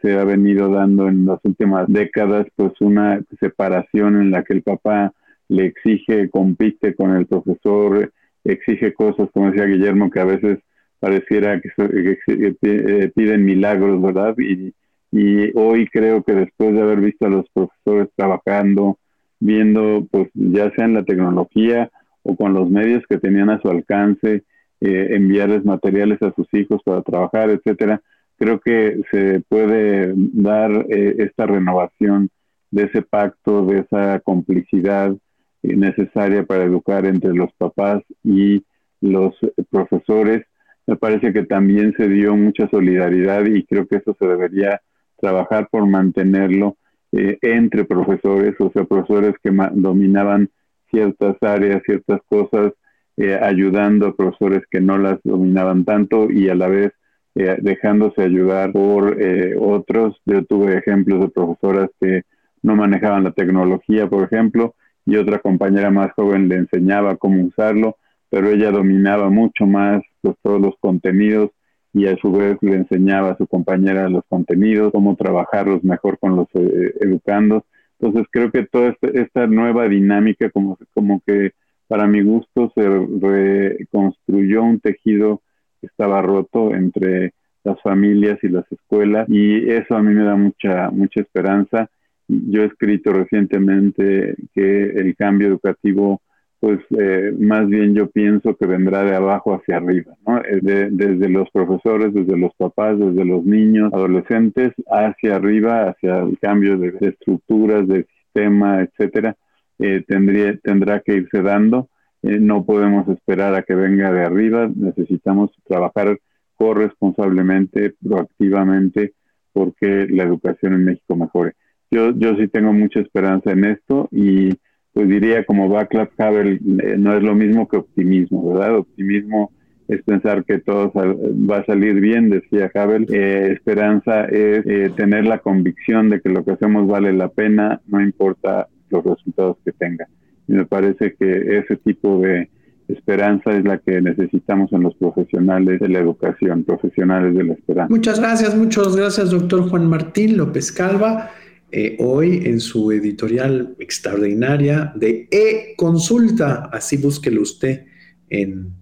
se ha venido dando en las últimas décadas pues una separación en la que el papá le exige, compite con el profesor, exige cosas, como decía Guillermo, que a veces pareciera que, eh, piden milagros, ¿verdad? Y, y hoy creo que después de haber visto a los profesores trabajando, viendo pues ya sea en la tecnología o con los medios que tenían a su alcance, eh, enviarles materiales a sus hijos para trabajar, etcétera. Creo que se puede dar eh, esta renovación de ese pacto, de esa complicidad necesaria para educar entre los papás y los profesores. Me parece que también se dio mucha solidaridad y creo que eso se debería trabajar por mantenerlo entre profesores, o sea, profesores que dominaban ciertas áreas, ciertas cosas, eh, ayudando a profesores que no las dominaban tanto y a la vez eh, dejándose ayudar por eh, otros. Yo tuve ejemplos de profesoras que no manejaban la tecnología, por ejemplo, y otra compañera más joven le enseñaba cómo usarlo, pero ella dominaba mucho más todos los contenidos y a su vez le enseñaba a su compañera los contenidos, cómo trabajarlos mejor con los educandos. Entonces creo que toda esta nueva dinámica como, como que para mi gusto se reconstruyó un tejido que estaba roto entre las familias y las escuelas y eso a mí me da mucha mucha esperanza. Yo he escrito recientemente que el cambio educativo pues eh, más bien yo pienso que vendrá de abajo hacia arriba, ¿no? Eh, desde los profesores, desde los papás, desde los niños, adolescentes, hacia arriba, hacia el cambio de, estructuras, de sistema, etcétera eh, tendría, tendrá que irse dando. Eh, no podemos esperar a que venga de arriba, necesitamos trabajar corresponsablemente, proactivamente, porque la educación en México mejore. Yo, yo sí tengo mucha esperanza en esto y pues diría como Václav Havel, eh, no es lo mismo que optimismo, ¿verdad? Optimismo es pensar que todo va a salir bien, decía Havel. esperanza es tener la convicción de que lo que hacemos vale la pena, no importa los resultados que tenga. Y me parece que ese tipo de esperanza es la que necesitamos en los profesionales de la educación, profesionales de la esperanza. Muchas gracias, muchas gracias, doctor Juan Martín López Calva. Eh, hoy en su editorial extraordinaria de e-consulta, así búsquelo usted en,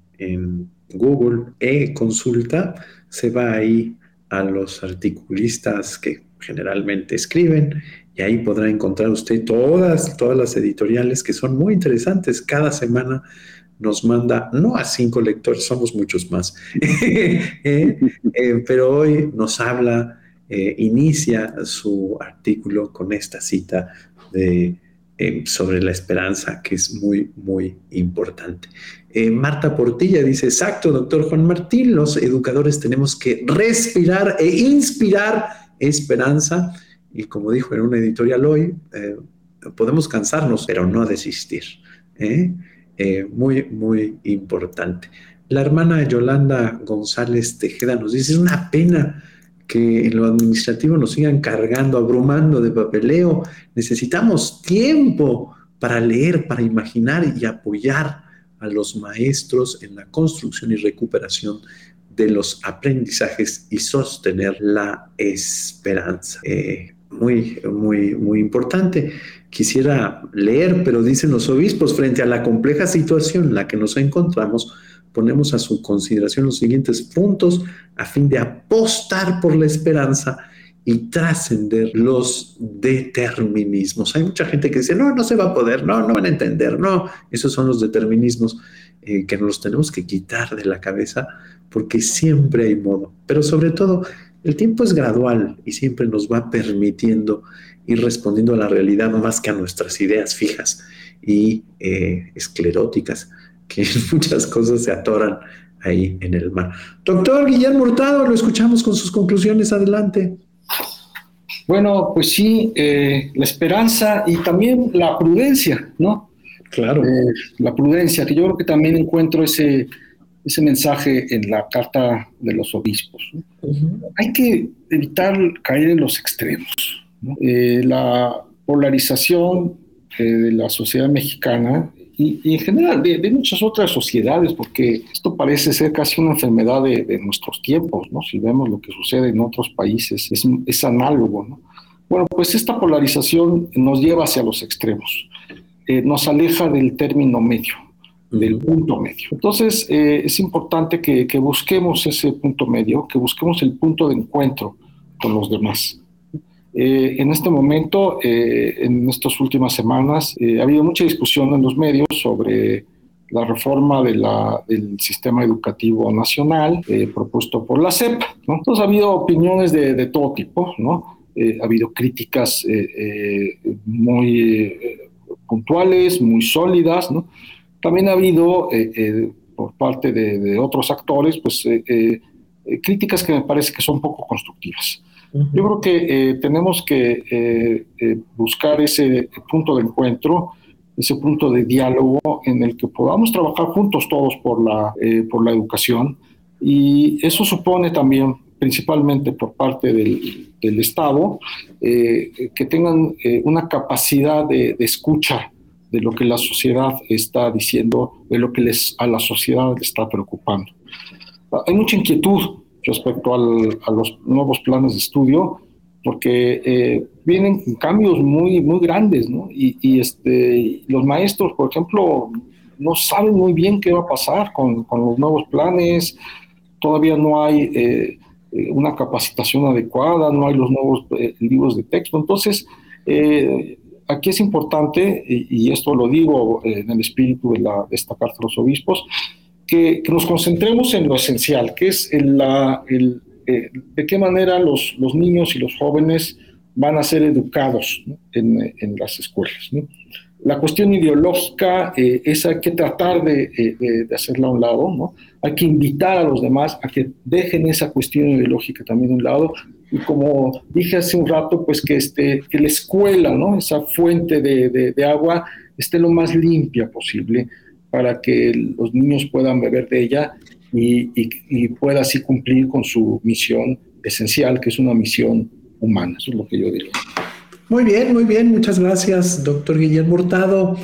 Google, e-consulta, se va ahí a los articulistas que generalmente escriben y ahí podrá encontrar usted todas, todas las editoriales que son muy interesantes. Cada semana nos manda, no a cinco lectores, somos muchos más, eh, eh, pero hoy nos habla, eh, inicia su artículo con esta cita de, sobre la esperanza, que es muy, muy importante. Marta Portilla dice, exacto, doctor Juan Martín, los educadores tenemos que respirar e inspirar esperanza y como dijo en una editorial hoy, eh, podemos cansarnos, pero no desistir. ¿eh? Eh, muy, muy importante. La hermana Yolanda González Tejeda nos dice, es una pena que en lo administrativo nos sigan cargando, abrumando de papeleo. Necesitamos tiempo para leer, para imaginar y apoyar a los maestros en la construcción y recuperación de los aprendizajes y sostener la esperanza muy, muy, muy importante. Quisiera leer, pero dicen los obispos, frente a la compleja situación en la que nos encontramos, ponemos a su consideración los siguientes puntos a fin de apostar por la esperanza y trascender los determinismos. Hay mucha gente que dice, no, no se va a poder, no, no van a entender, no, esos son los determinismos eh, que nos tenemos que quitar de la cabeza porque siempre hay modo, pero sobre todo El tiempo es gradual y siempre nos va permitiendo ir respondiendo a la realidad más que a nuestras ideas fijas y eh, escleróticas, que muchas cosas se atoran ahí en el mar. Doctor Guillermo Hurtado, lo escuchamos con sus conclusiones. Adelante. Bueno, pues sí, eh, la esperanza y también la prudencia, ¿no? Claro. Eh, la prudencia, que yo creo que también encuentro ese, ese mensaje en la carta de los obispos. Hay que evitar caer en los extremos. Eh, la polarización de la sociedad mexicana y, en general de, muchas otras sociedades, porque esto parece ser casi una enfermedad de, nuestros tiempos, ¿no? Si vemos lo que sucede en otros países, es, es análogo, ¿no? Bueno, pues esta polarización nos lleva hacia los extremos, eh, nos aleja del término medio, del punto medio. Entonces, eh, es importante que, que busquemos ese punto medio, que busquemos el punto de encuentro con los demás. Eh, en este momento, eh, en estas últimas semanas, eh, ha habido mucha discusión en los medios sobre la reforma de la, del sistema educativo nacional propuesto por la SEP. Entonces ha habido opiniones de, de todo tipo, ¿no? ha habido críticas muy puntuales, muy sólidas, ¿no? También ha habido por parte de, de, otros actores, pues críticas que me parece que son poco constructivas. Yo creo que eh, tenemos que eh, eh, buscar ese punto de encuentro, ese punto de diálogo en el que podamos trabajar juntos todos por la, por la educación y eso supone también, principalmente por parte del, del Estado, que tengan una capacidad de, de escucha de lo que la sociedad está diciendo, de lo que les, a la sociedad le está preocupando. Hay mucha inquietud respecto a los nuevos planes de estudio, porque eh, vienen cambios muy, muy grandes, ¿no? Y, este, los maestros, por ejemplo, no saben muy bien qué va a pasar con, los nuevos planes, todavía no hay eh, eh, una capacitación adecuada, no hay los nuevos libros de texto. Entonces, aquí es importante, y, esto lo digo en el espíritu de, la, de de los obispos, que, nos concentremos en lo esencial, que es la, el, eh, de qué manera los, los, niños y los jóvenes van a ser educados en, en, las escuelas. La cuestión ideológica, eh, esa hay que tratar de, eh, de, hacerla a un lado, ¿no? hay que invitar a los demás a que dejen esa cuestión ideológica también a un lado, y como dije hace un rato, pues que, este, que la escuela, ¿no? esa fuente de, de agua, esté lo más limpia posible, para que los niños puedan beber de ella y, pueda así cumplir con su misión esencial, que es una misión humana. Eso es lo que yo diría. Muy bien, muy bien. Muchas gracias, doctor Guillermo Hurtado.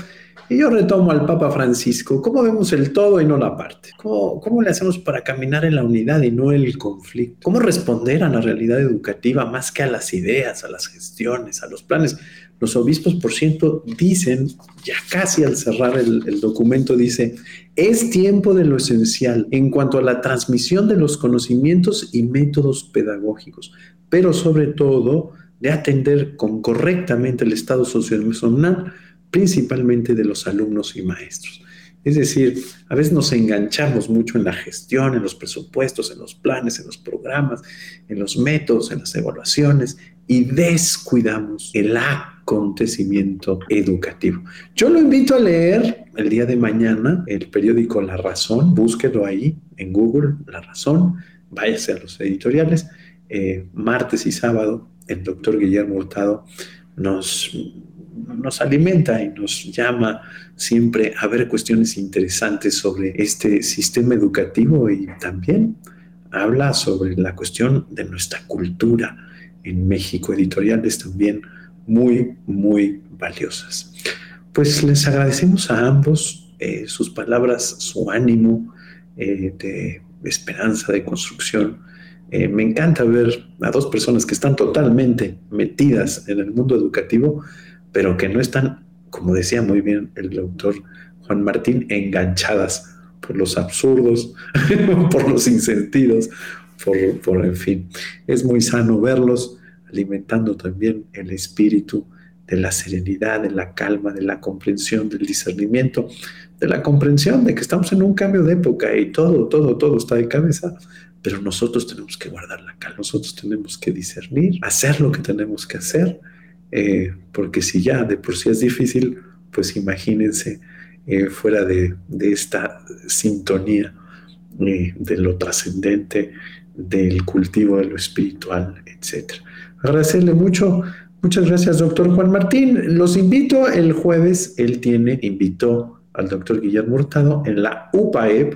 Y yo retomo al Papa Francisco. ¿Cómo vemos el todo y no la parte? ¿Cómo, ¿Cómo, le hacemos para caminar en la unidad y no el conflicto? ¿Cómo responder a la realidad educativa más que a las ideas, a las gestiones, a los planes? Los obispos, por cierto, dicen, ya casi al cerrar el, documento, dice, es tiempo de lo esencial en cuanto a la transmisión de los conocimientos y métodos pedagógicos, pero sobre todo de atender con correctamente el estado socioemocional, principalmente de los alumnos y maestros. Es decir, a veces nos enganchamos mucho en la gestión, en los presupuestos, en los planes, en los programas, en los métodos, en las evaluaciones y descuidamos el acontecimiento educativo. Yo lo invito a leer el día de mañana el periódico La Razón, búsquelo ahí en Google, La Razón, váyase a los editoriales. Eh, martes y sábado, el doctor Guillermo Hurtado nos nos alimenta y nos llama siempre a ver cuestiones interesantes sobre este sistema educativo y también habla sobre la cuestión de nuestra cultura en México, editoriales también muy, muy valiosas. Pues les agradecemos a ambos eh, sus palabras, su ánimo eh, de esperanza, de construcción. Eh, me encanta ver a dos personas que están totalmente metidas en el mundo educativo, pero que no están, como decía muy bien el doctor Juan Martín, enganchadas por los absurdos, por los insentidos, por, por, en fin. Es muy sano verlos alimentando también el espíritu de la serenidad, de la calma, de la comprensión, del discernimiento, de la comprensión de que estamos en un cambio de época y todo, todo, todo está de cabeza, pero nosotros tenemos que guardar la calma, nosotros tenemos que discernir, hacer lo que tenemos que hacer, eh, porque si ya de por sí es difícil, pues imagínense eh, fuera de, esta sintonía eh, de lo trascendente, del cultivo de lo espiritual, etc. Agradecerle mucho. Muchas gracias, doctor Juan Martín. Los invito el jueves, él tiene, invitó al doctor Guillermo Hurtado en la UPAEP,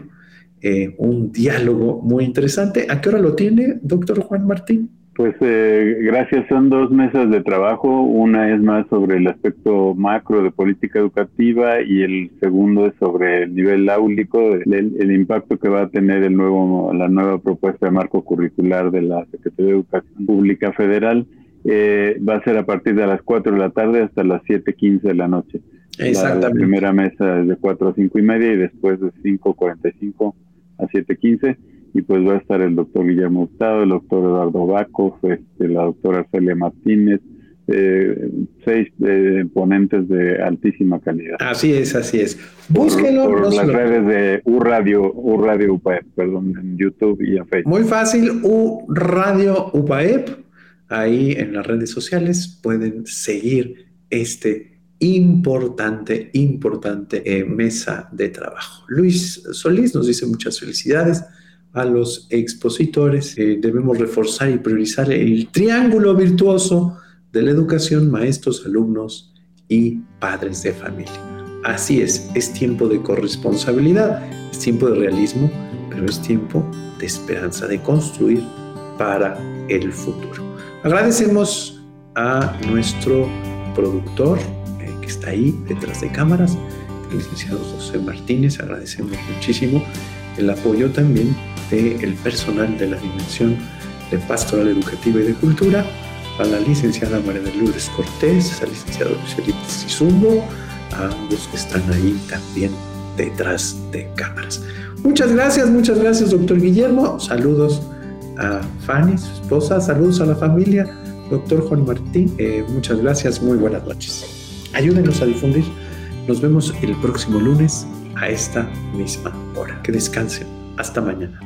eh, un diálogo muy interesante. ¿A qué hora lo tiene, doctor Juan Martín? Pues eh, gracias, son dos mesas de trabajo. Una es más sobre el aspecto macro de política educativa y el segundo es sobre el nivel áulico, el, impacto que va a tener el nuevo, la nueva propuesta de marco curricular de la Secretaría de Educación Pública Federal. Eh, va a ser a partir de las 4 de la tarde hasta las 7.15 de la noche. Exactamente. La, primera mesa es de 4 a 5 y media y después de 5.45 a 7.15 y pues va a estar el doctor Guillermo Hurtado, el doctor Eduardo Bacos, este, la doctora Celia Martínez, eh, seis eh, ponentes de altísima calidad. Así es, así es. Búsquenlo. Por, las redes de U Radio, U Radio UPAEP, perdón, en YouTube y en Facebook. Muy fácil, U Radio UPAEP. Ahí en las redes sociales pueden seguir este importante, importante eh, mesa de trabajo. Luis Solís nos dice muchas felicidades a los expositores. Eh, debemos reforzar y priorizar el triángulo virtuoso de la educación, maestros, alumnos y padres de familia. Así es, es tiempo de corresponsabilidad, es tiempo de realismo, pero es tiempo de esperanza, de construir para el futuro. Agradecemos a nuestro productor eh, que está ahí detrás de cámaras, el licenciado José Martínez, agradecemos muchísimo el apoyo también del personal de la Dimensión de Pastoral Educativa y de Cultura, a la licenciada María de Lourdes Cortés, al licenciado Luis Felipe Sizumbo, a ambos que están ahí también detrás de cámaras. Muchas gracias, muchas gracias, doctor Guillermo. Saludos a Fanny, su esposa, saludos a la familia, doctor Juan Martín. Eh, muchas gracias, muy buenas noches. Ayúdenos a difundir. Nos vemos el próximo lunes a esta misma hora. Que descansen. Hasta mañana.